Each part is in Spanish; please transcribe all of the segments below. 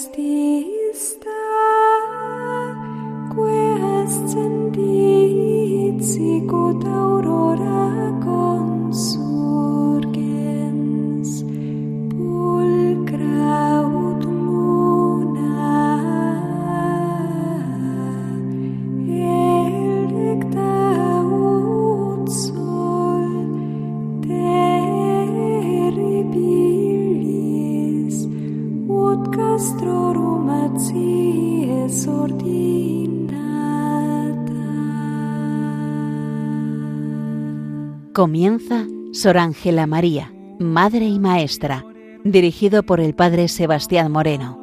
Christi. Comienza Sor Ángela María, Madre y Maestra, dirigido por el Padre Sebastián Moreno.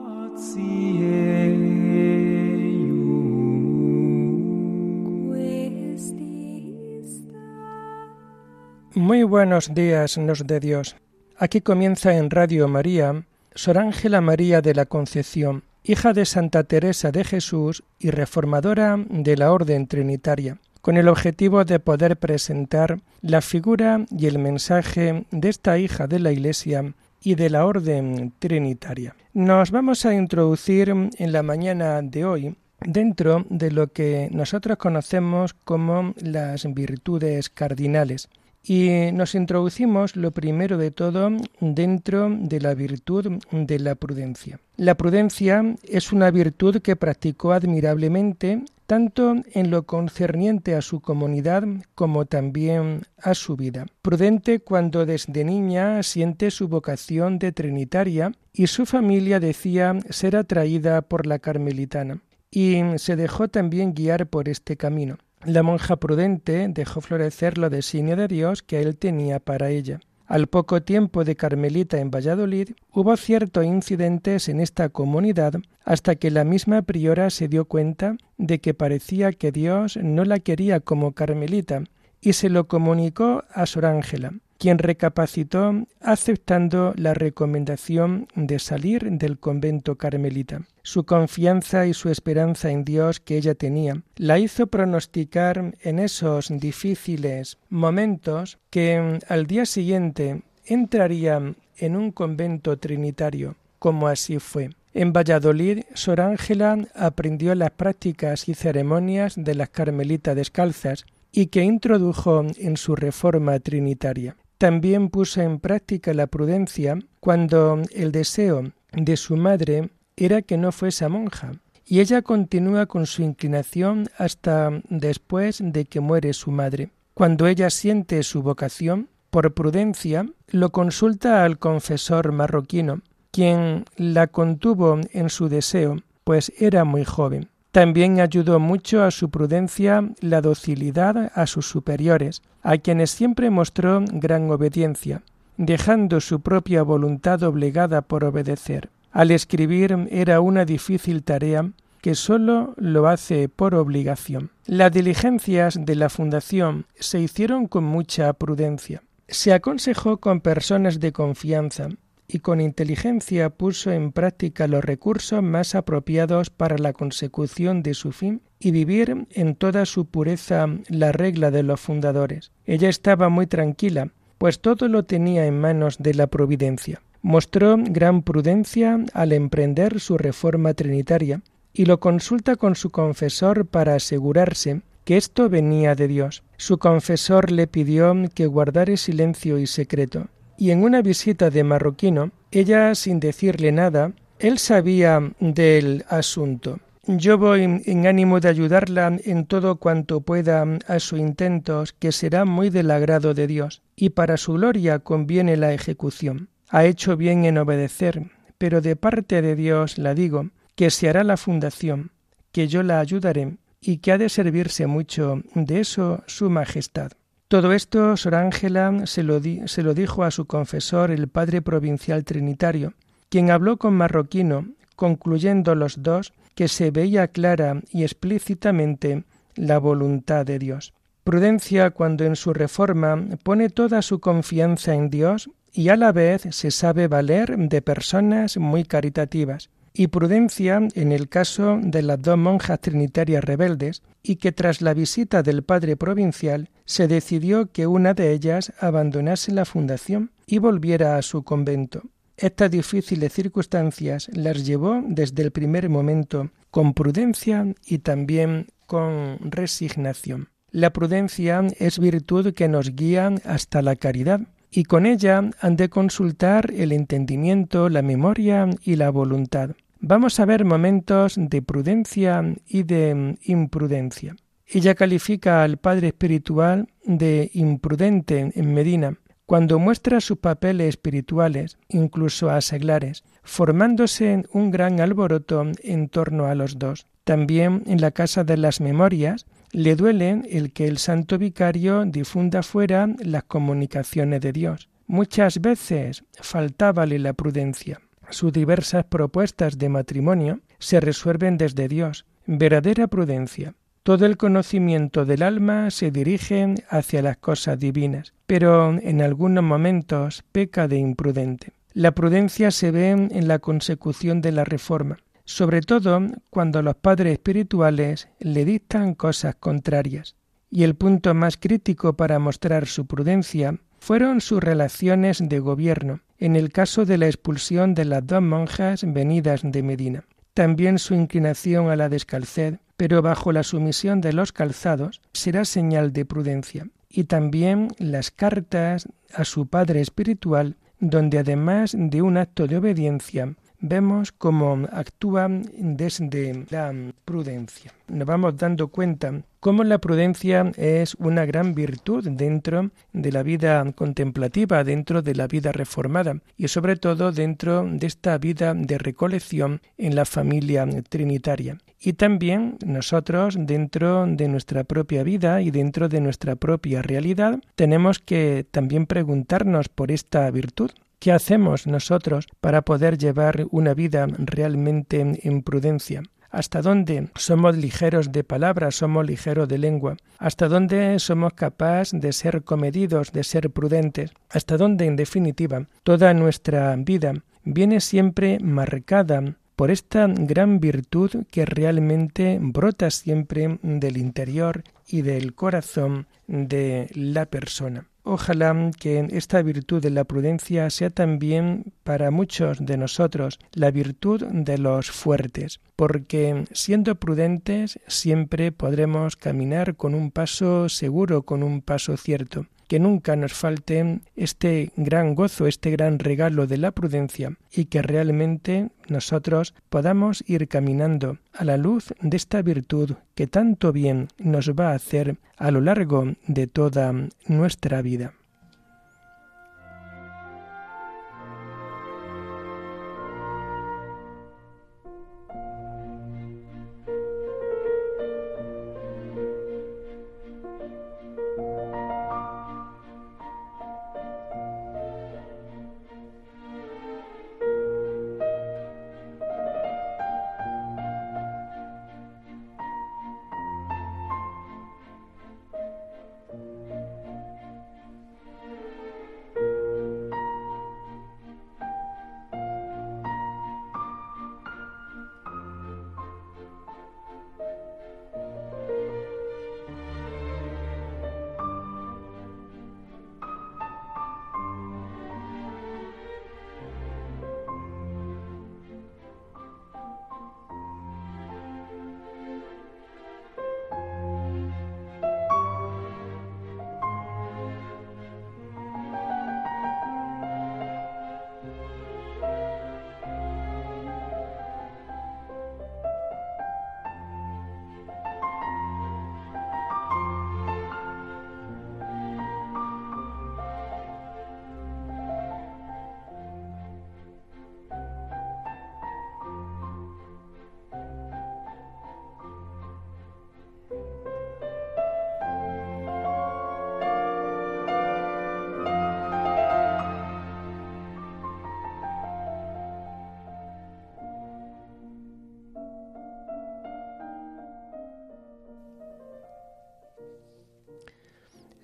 Muy buenos días, nos de Dios. Aquí comienza en Radio María Sor Ángela María de la Concepción, hija de Santa Teresa de Jesús y reformadora de la Orden Trinitaria con el objetivo de poder presentar la figura y el mensaje de esta hija de la Iglesia y de la Orden Trinitaria. Nos vamos a introducir en la mañana de hoy dentro de lo que nosotros conocemos como las virtudes cardinales. Y nos introducimos lo primero de todo dentro de la virtud de la prudencia. La prudencia es una virtud que practicó admirablemente tanto en lo concerniente a su comunidad como también a su vida. Prudente cuando desde niña siente su vocación de trinitaria y su familia decía ser atraída por la carmelitana y se dejó también guiar por este camino. La monja prudente dejó florecer lo designio de Dios que él tenía para ella. Al poco tiempo de Carmelita en Valladolid hubo ciertos incidentes en esta comunidad hasta que la misma priora se dio cuenta de que parecía que Dios no la quería como Carmelita y se lo comunicó a Sor Ángela quien recapacitó aceptando la recomendación de salir del convento carmelita. Su confianza y su esperanza en Dios que ella tenía la hizo pronosticar en esos difíciles momentos que al día siguiente entraría en un convento trinitario, como así fue. En Valladolid, Sor Ángela aprendió las prácticas y ceremonias de las carmelitas descalzas y que introdujo en su reforma trinitaria. También puso en práctica la prudencia cuando el deseo de su madre era que no fuese monja, y ella continúa con su inclinación hasta después de que muere su madre. Cuando ella siente su vocación, por prudencia, lo consulta al confesor marroquino, quien la contuvo en su deseo, pues era muy joven. También ayudó mucho a su prudencia la docilidad a sus superiores, a quienes siempre mostró gran obediencia, dejando su propia voluntad obligada por obedecer. Al escribir era una difícil tarea que sólo lo hace por obligación. Las diligencias de la fundación se hicieron con mucha prudencia. Se aconsejó con personas de confianza, y con inteligencia puso en práctica los recursos más apropiados para la consecución de su fin y vivir en toda su pureza la regla de los fundadores. Ella estaba muy tranquila, pues todo lo tenía en manos de la providencia. Mostró gran prudencia al emprender su reforma trinitaria y lo consulta con su confesor para asegurarse que esto venía de Dios. Su confesor le pidió que guardara silencio y secreto, y en una visita de marroquino, ella sin decirle nada, él sabía del asunto. Yo voy en ánimo de ayudarla en todo cuanto pueda a su intentos, que será muy del agrado de Dios, y para su gloria conviene la ejecución. Ha hecho bien en obedecer, pero de parte de Dios la digo, que se hará la fundación, que yo la ayudaré, y que ha de servirse mucho de eso su majestad. Todo esto Sor Ángela se lo, se lo dijo a su confesor, el padre provincial trinitario, quien habló con Marroquino, concluyendo los dos que se veía clara y explícitamente la voluntad de Dios. Prudencia cuando en su reforma pone toda su confianza en Dios y a la vez se sabe valer de personas muy caritativas, y prudencia en el caso de las dos monjas trinitarias rebeldes, y que tras la visita del padre provincial se decidió que una de ellas abandonase la fundación y volviera a su convento. estas difíciles circunstancias las llevó desde el primer momento con prudencia y también con resignación. La prudencia es virtud que nos guía hasta la caridad, y con ella han de consultar el entendimiento, la memoria y la voluntad. Vamos a ver momentos de prudencia y de imprudencia. Ella califica al padre espiritual de imprudente en Medina, cuando muestra sus papeles espirituales, incluso a seglares, formándose un gran alboroto en torno a los dos. También en la Casa de las Memorias le duele el que el santo vicario difunda fuera las comunicaciones de Dios. Muchas veces faltábale la prudencia. Sus diversas propuestas de matrimonio se resuelven desde Dios, verdadera prudencia. Todo el conocimiento del alma se dirige hacia las cosas divinas, pero en algunos momentos peca de imprudente. La prudencia se ve en la consecución de la reforma, sobre todo cuando los padres espirituales le dictan cosas contrarias. Y el punto más crítico para mostrar su prudencia fueron sus relaciones de gobierno, en el caso de la expulsión de las dos monjas venidas de Medina. También su inclinación a la descalced pero bajo la sumisión de los calzados será señal de prudencia. Y también las cartas a su Padre Espiritual, donde además de un acto de obediencia, vemos cómo actúa desde la prudencia. Nos vamos dando cuenta cómo la prudencia es una gran virtud dentro de la vida contemplativa, dentro de la vida reformada y sobre todo dentro de esta vida de recolección en la familia trinitaria. Y también nosotros dentro de nuestra propia vida y dentro de nuestra propia realidad tenemos que también preguntarnos por esta virtud. ¿Qué hacemos nosotros para poder llevar una vida realmente en prudencia? ¿Hasta dónde somos ligeros de palabras, somos ligeros de lengua? ¿Hasta dónde somos capaces de ser comedidos, de ser prudentes? ¿Hasta dónde, en definitiva, toda nuestra vida viene siempre marcada por esta gran virtud que realmente brota siempre del interior y del corazón de la persona? Ojalá que esta virtud de la prudencia sea también para muchos de nosotros la virtud de los fuertes, porque siendo prudentes siempre podremos caminar con un paso seguro, con un paso cierto que nunca nos falte este gran gozo, este gran regalo de la prudencia y que realmente nosotros podamos ir caminando a la luz de esta virtud que tanto bien nos va a hacer a lo largo de toda nuestra vida.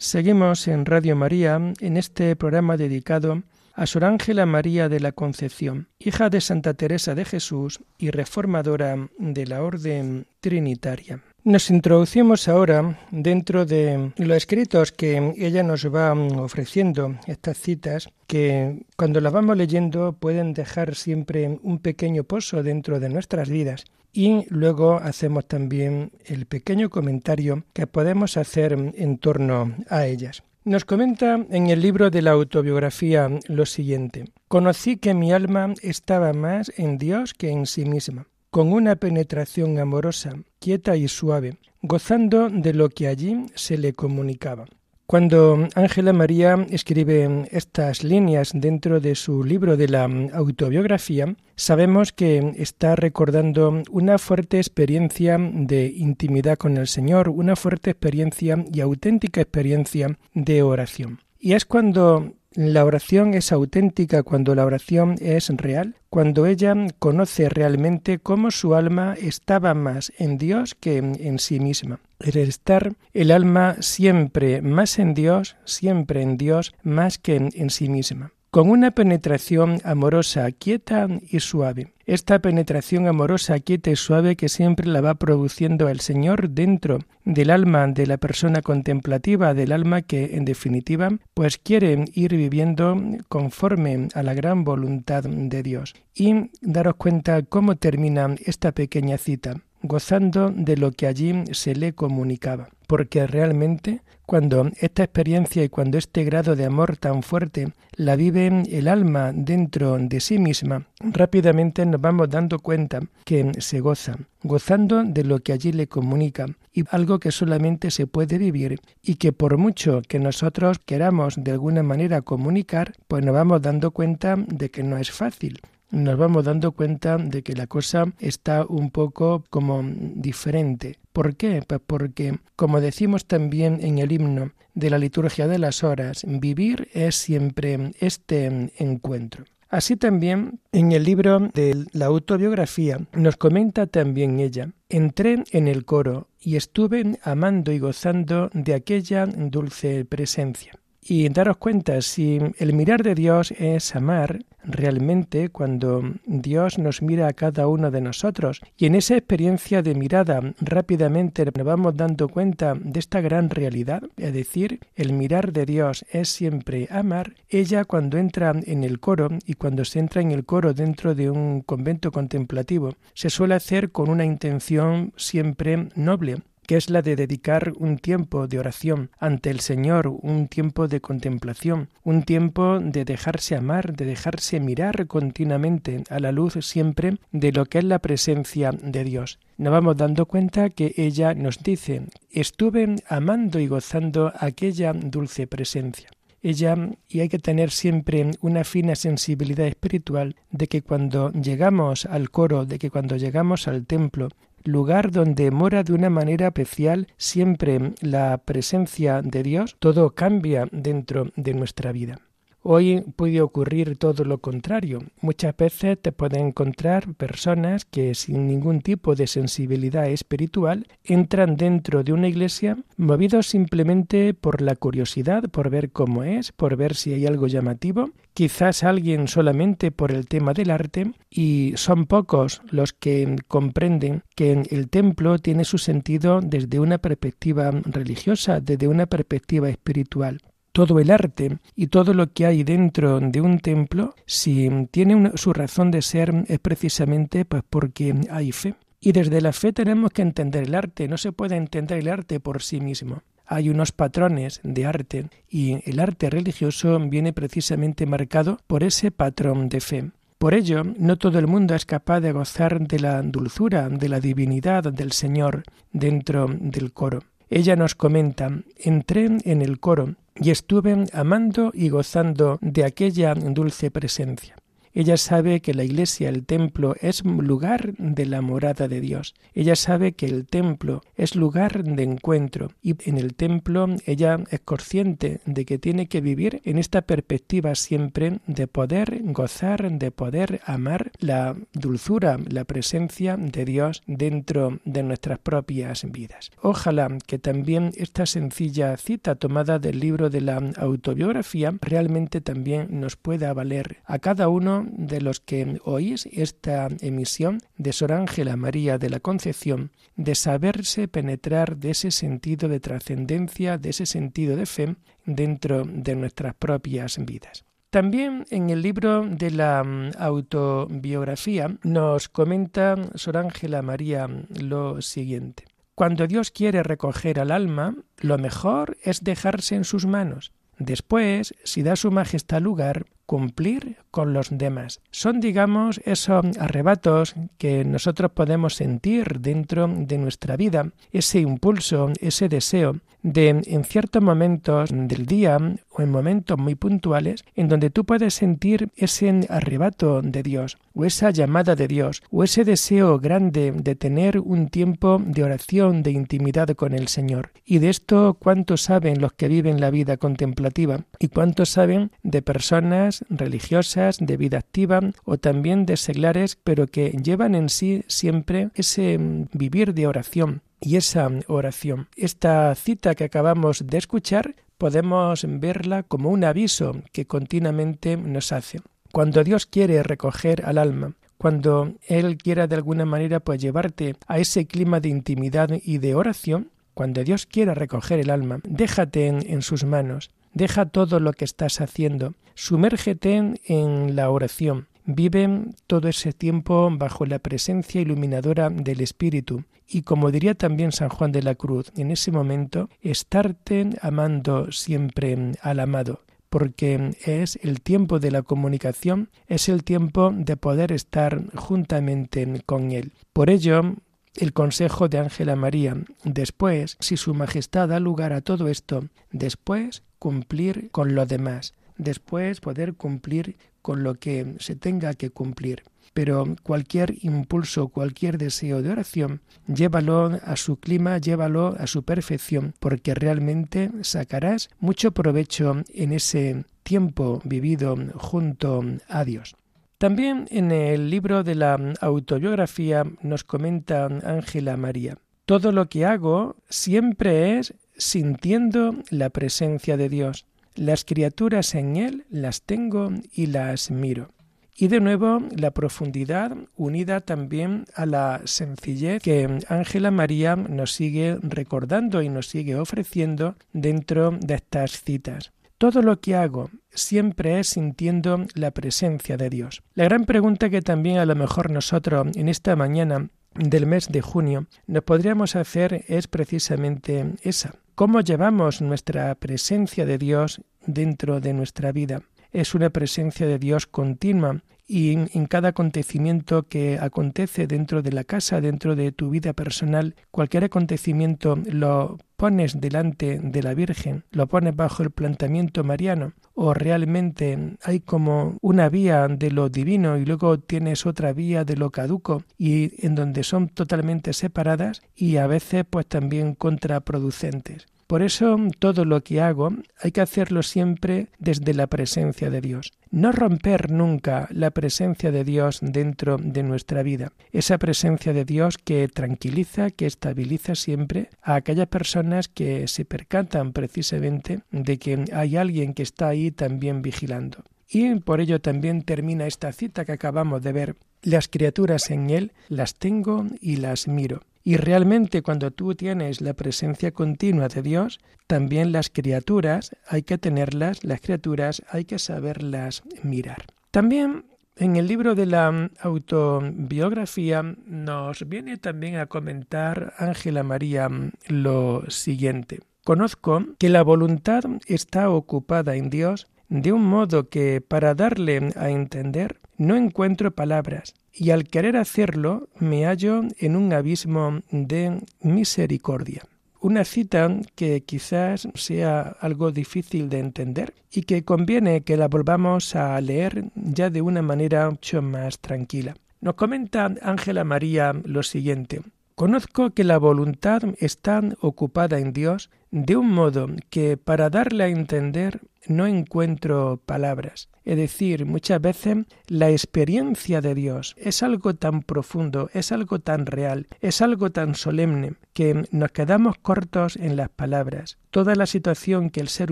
Seguimos en Radio María en este programa dedicado a Sor Ángela María de la Concepción, hija de Santa Teresa de Jesús y reformadora de la Orden Trinitaria. Nos introducimos ahora dentro de los escritos que ella nos va ofreciendo, estas citas, que cuando las vamos leyendo pueden dejar siempre un pequeño pozo dentro de nuestras vidas. Y luego hacemos también el pequeño comentario que podemos hacer en torno a ellas. Nos comenta en el libro de la autobiografía lo siguiente. Conocí que mi alma estaba más en Dios que en sí misma con una penetración amorosa, quieta y suave, gozando de lo que allí se le comunicaba. Cuando Ángela María escribe estas líneas dentro de su libro de la autobiografía, sabemos que está recordando una fuerte experiencia de intimidad con el Señor, una fuerte experiencia y auténtica experiencia de oración. Y es cuando la oración es auténtica cuando la oración es real, cuando ella conoce realmente cómo su alma estaba más en Dios que en sí misma. Estar el alma siempre más en Dios, siempre en Dios, más que en, en sí misma con una penetración amorosa, quieta y suave. Esta penetración amorosa, quieta y suave que siempre la va produciendo el Señor dentro del alma de la persona contemplativa, del alma que en definitiva pues quiere ir viviendo conforme a la gran voluntad de Dios. Y daros cuenta cómo termina esta pequeña cita gozando de lo que allí se le comunicaba. Porque realmente cuando esta experiencia y cuando este grado de amor tan fuerte la vive el alma dentro de sí misma, rápidamente nos vamos dando cuenta que se goza, gozando de lo que allí le comunica, y algo que solamente se puede vivir y que por mucho que nosotros queramos de alguna manera comunicar, pues nos vamos dando cuenta de que no es fácil, nos vamos dando cuenta de que la cosa está un poco como diferente. ¿Por qué? Pues porque, como decimos también en el himno de la liturgia de las horas, vivir es siempre este encuentro. Así también en el libro de la autobiografía nos comenta también ella, entré en el coro y estuve amando y gozando de aquella dulce presencia. Y daros cuenta, si el mirar de Dios es amar, realmente cuando Dios nos mira a cada uno de nosotros y en esa experiencia de mirada rápidamente nos vamos dando cuenta de esta gran realidad, es decir, el mirar de Dios es siempre amar, ella cuando entra en el coro y cuando se entra en el coro dentro de un convento contemplativo, se suele hacer con una intención siempre noble, que es la de dedicar un tiempo de oración ante el Señor, un tiempo de contemplación, un tiempo de dejarse amar, de dejarse mirar continuamente a la luz siempre de lo que es la presencia de Dios. Nos vamos dando cuenta que ella nos dice, estuve amando y gozando aquella dulce presencia ella y hay que tener siempre una fina sensibilidad espiritual de que cuando llegamos al coro, de que cuando llegamos al templo, lugar donde mora de una manera especial siempre la presencia de Dios, todo cambia dentro de nuestra vida. Hoy puede ocurrir todo lo contrario. Muchas veces te pueden encontrar personas que sin ningún tipo de sensibilidad espiritual entran dentro de una iglesia movidos simplemente por la curiosidad, por ver cómo es, por ver si hay algo llamativo, quizás alguien solamente por el tema del arte y son pocos los que comprenden que el templo tiene su sentido desde una perspectiva religiosa, desde una perspectiva espiritual todo el arte y todo lo que hay dentro de un templo, si tiene su razón de ser es precisamente pues porque hay fe. Y desde la fe tenemos que entender el arte, no se puede entender el arte por sí mismo. Hay unos patrones de arte y el arte religioso viene precisamente marcado por ese patrón de fe. Por ello, no todo el mundo es capaz de gozar de la dulzura, de la divinidad del Señor dentro del coro. Ella nos comenta, entré en el coro y estuve amando y gozando de aquella dulce presencia. Ella sabe que la iglesia, el templo, es lugar de la morada de Dios. Ella sabe que el templo es lugar de encuentro y en el templo ella es consciente de que tiene que vivir en esta perspectiva siempre de poder gozar, de poder amar la dulzura, la presencia de Dios dentro de nuestras propias vidas. Ojalá que también esta sencilla cita tomada del libro de la autobiografía realmente también nos pueda valer a cada uno de los que oís esta emisión de Sor Ángela María de la Concepción, de saberse penetrar de ese sentido de trascendencia, de ese sentido de fe dentro de nuestras propias vidas. También en el libro de la mm, autobiografía nos comenta Sor Ángela María lo siguiente. Cuando Dios quiere recoger al alma, lo mejor es dejarse en sus manos. Después, si da su majestad lugar, cumplir con los demás. Son, digamos, esos arrebatos que nosotros podemos sentir dentro de nuestra vida, ese impulso, ese deseo de en ciertos momentos del día o en momentos muy puntuales en donde tú puedes sentir ese arrebato de Dios o esa llamada de Dios o ese deseo grande de tener un tiempo de oración, de intimidad con el Señor. Y de esto cuánto saben los que viven la vida contemplativa y cuánto saben de personas religiosas, de vida activa o también de seglares, pero que llevan en sí siempre ese vivir de oración y esa oración. Esta cita que acabamos de escuchar podemos verla como un aviso que continuamente nos hace. Cuando Dios quiere recoger al alma, cuando Él quiera de alguna manera pues llevarte a ese clima de intimidad y de oración, cuando Dios quiera recoger el alma, déjate en sus manos, deja todo lo que estás haciendo, sumérgete en la oración, Vive todo ese tiempo bajo la presencia iluminadora del Espíritu. Y, como diría también San Juan de la Cruz, en ese momento, estarte amando siempre al amado porque es el tiempo de la comunicación, es el tiempo de poder estar juntamente con Él. Por ello, el consejo de Ángela María, después, si Su Majestad da lugar a todo esto, después cumplir con lo demás, después poder cumplir con lo que se tenga que cumplir. Pero cualquier impulso, cualquier deseo de oración, llévalo a su clima, llévalo a su perfección, porque realmente sacarás mucho provecho en ese tiempo vivido junto a Dios. También en el libro de la autobiografía nos comenta Ángela María, todo lo que hago siempre es sintiendo la presencia de Dios. Las criaturas en él las tengo y las miro. Y de nuevo la profundidad unida también a la sencillez que Ángela María nos sigue recordando y nos sigue ofreciendo dentro de estas citas. Todo lo que hago siempre es sintiendo la presencia de Dios. La gran pregunta que también a lo mejor nosotros en esta mañana del mes de junio nos podríamos hacer es precisamente esa cómo llevamos nuestra presencia de Dios dentro de nuestra vida. Es una presencia de Dios continua y en cada acontecimiento que acontece dentro de la casa, dentro de tu vida personal, cualquier acontecimiento lo pones delante de la Virgen, lo pones bajo el planteamiento mariano, o realmente hay como una vía de lo divino y luego tienes otra vía de lo caduco y en donde son totalmente separadas y a veces pues también contraproducentes. Por eso todo lo que hago hay que hacerlo siempre desde la presencia de Dios. No romper nunca la presencia de Dios dentro de nuestra vida. Esa presencia de Dios que tranquiliza, que estabiliza siempre a aquellas personas que se percatan precisamente de que hay alguien que está ahí también vigilando. Y por ello también termina esta cita que acabamos de ver. Las criaturas en Él las tengo y las miro. Y realmente cuando tú tienes la presencia continua de Dios, también las criaturas hay que tenerlas, las criaturas hay que saberlas mirar. También en el libro de la autobiografía nos viene también a comentar Ángela María lo siguiente. Conozco que la voluntad está ocupada en Dios de un modo que para darle a entender no encuentro palabras y al querer hacerlo me hallo en un abismo de misericordia. Una cita que quizás sea algo difícil de entender y que conviene que la volvamos a leer ya de una manera mucho más tranquila. Nos comenta Ángela María lo siguiente. Conozco que la voluntad está ocupada en Dios de un modo que para darle a entender no encuentro palabras. Es decir, muchas veces la experiencia de Dios es algo tan profundo, es algo tan real, es algo tan solemne, que nos quedamos cortos en las palabras. Toda la situación que el ser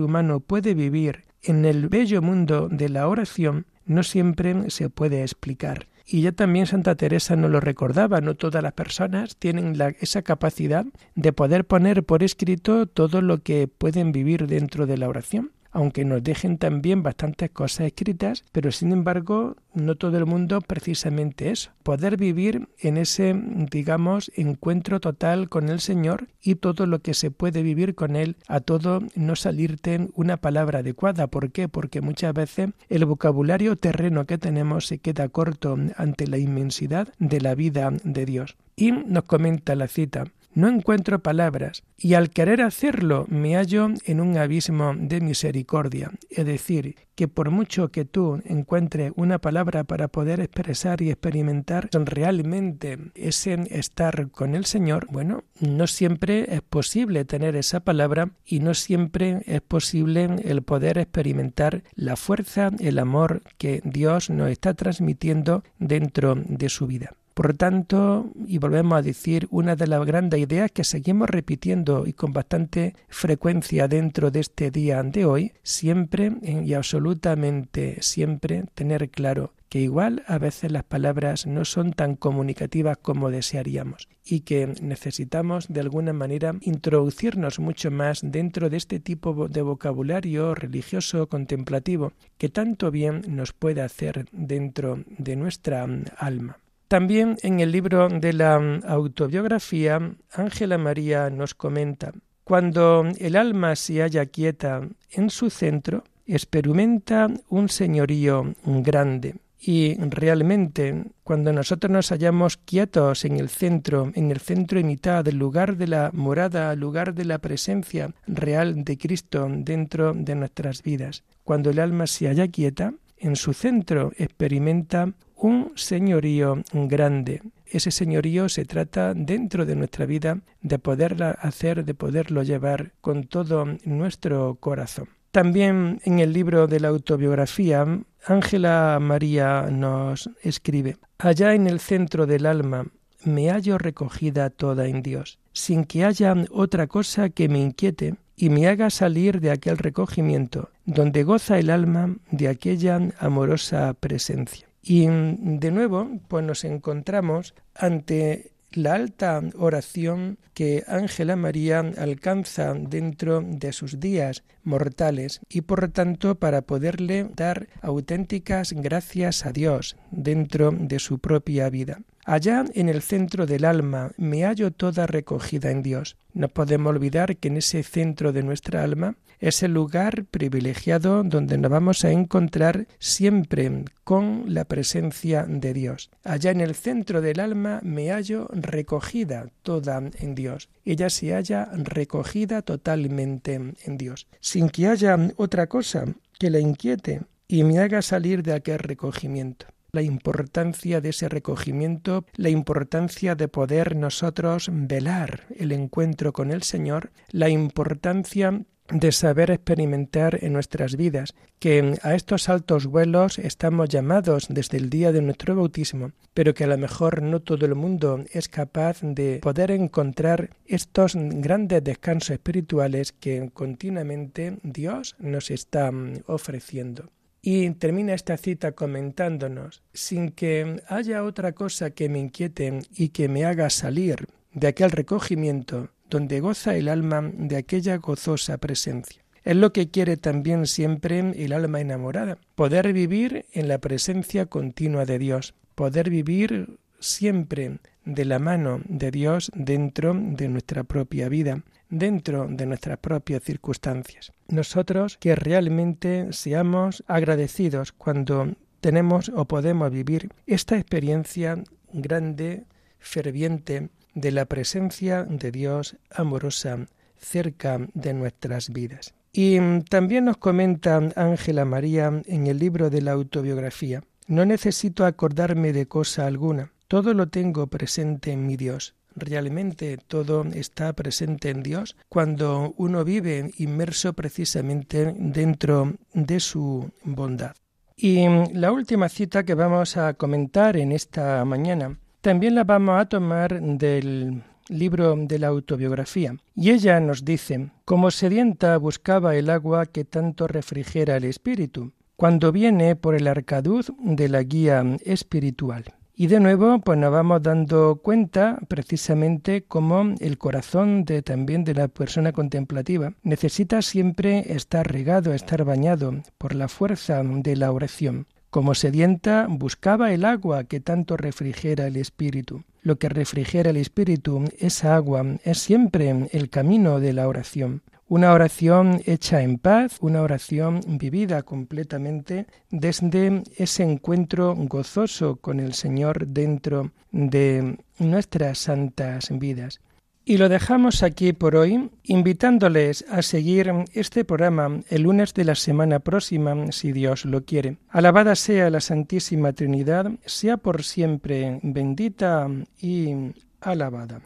humano puede vivir en el bello mundo de la oración no siempre se puede explicar. Y ya también Santa Teresa nos lo recordaba, no todas las personas tienen esa capacidad de poder poner por escrito todo lo que pueden vivir dentro de la oración aunque nos dejen también bastantes cosas escritas, pero sin embargo no todo el mundo precisamente eso, poder vivir en ese, digamos, encuentro total con el Señor y todo lo que se puede vivir con Él, a todo no salirte una palabra adecuada. ¿Por qué? Porque muchas veces el vocabulario terreno que tenemos se queda corto ante la inmensidad de la vida de Dios. Y nos comenta la cita, no encuentro palabras, y al querer hacerlo me hallo en un abismo de misericordia. Es decir, que por mucho que tú encuentres una palabra para poder expresar y experimentar realmente ese estar con el Señor, bueno, no siempre es posible tener esa palabra y no siempre es posible el poder experimentar la fuerza, el amor que Dios nos está transmitiendo dentro de su vida. Por tanto, y volvemos a decir, una de las grandes ideas que seguimos repitiendo y con bastante frecuencia dentro de este día de hoy, siempre y absolutamente siempre tener claro que igual a veces las palabras no son tan comunicativas como desearíamos y que necesitamos de alguna manera introducirnos mucho más dentro de este tipo de vocabulario religioso contemplativo que tanto bien nos puede hacer dentro de nuestra alma. También en el libro de la mm, autobiografía, Ángela María nos comenta, cuando el alma se halla quieta en su centro, experimenta un señorío grande. Y realmente, cuando nosotros nos hallamos quietos en el centro, en el centro y mitad del lugar de la morada, lugar de la presencia real de Cristo dentro de nuestras vidas, cuando el alma se halla quieta, en su centro experimenta un señorío grande. Ese señorío se trata dentro de nuestra vida de poderla hacer, de poderlo llevar con todo nuestro corazón. También en el libro de la autobiografía, Ángela María nos escribe, Allá en el centro del alma me hallo recogida toda en Dios, sin que haya otra cosa que me inquiete y me haga salir de aquel recogimiento, donde goza el alma de aquella amorosa presencia. Y de nuevo, pues nos encontramos ante la alta oración que Ángela María alcanza dentro de sus días mortales y por tanto para poderle dar auténticas gracias a Dios dentro de su propia vida. Allá en el centro del alma me hallo toda recogida en Dios. No podemos olvidar que en ese centro de nuestra alma es el lugar privilegiado donde nos vamos a encontrar siempre con la presencia de Dios. Allá en el centro del alma me hallo recogida toda en Dios. Ella se halla recogida totalmente en Dios, sin que haya otra cosa que la inquiete y me haga salir de aquel recogimiento la importancia de ese recogimiento, la importancia de poder nosotros velar el encuentro con el Señor, la importancia de saber experimentar en nuestras vidas, que a estos altos vuelos estamos llamados desde el día de nuestro bautismo, pero que a lo mejor no todo el mundo es capaz de poder encontrar estos grandes descansos espirituales que continuamente Dios nos está mm, ofreciendo. Y termina esta cita comentándonos, sin que haya otra cosa que me inquiete y que me haga salir de aquel recogimiento donde goza el alma de aquella gozosa presencia. Es lo que quiere también siempre el alma enamorada, poder vivir en la presencia continua de Dios, poder vivir siempre de la mano de Dios dentro de nuestra propia vida, dentro de nuestras propias circunstancias. Nosotros que realmente seamos agradecidos cuando tenemos o podemos vivir esta experiencia grande, ferviente, de la presencia de Dios amorosa cerca de nuestras vidas. Y también nos comenta Ángela María en el libro de la autobiografía, no necesito acordarme de cosa alguna, todo lo tengo presente en mi Dios. Realmente todo está presente en Dios cuando uno vive inmerso precisamente dentro de su bondad. Y la última cita que vamos a comentar en esta mañana también la vamos a tomar del libro de la autobiografía. Y ella nos dice, como sedienta buscaba el agua que tanto refrigera el espíritu, cuando viene por el arcaduz de la guía espiritual. Y de nuevo, pues nos vamos dando cuenta precisamente cómo el corazón de también de la persona contemplativa necesita siempre estar regado, estar bañado por la fuerza de la oración. Como sedienta buscaba el agua que tanto refrigera el espíritu. Lo que refrigera el espíritu, esa agua, es siempre el camino de la oración. Una oración hecha en paz, una oración vivida completamente desde ese encuentro gozoso con el Señor dentro de nuestras santas vidas. Y lo dejamos aquí por hoy, invitándoles a seguir este programa el lunes de la semana próxima, si Dios lo quiere. Alabada sea la Santísima Trinidad, sea por siempre bendita y alabada.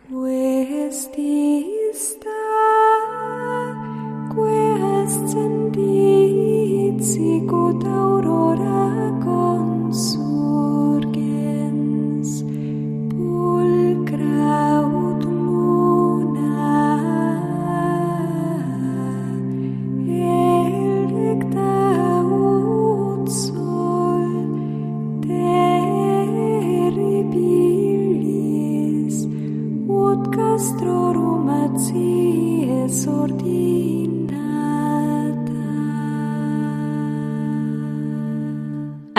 quests and deeds, sicut aurora consum.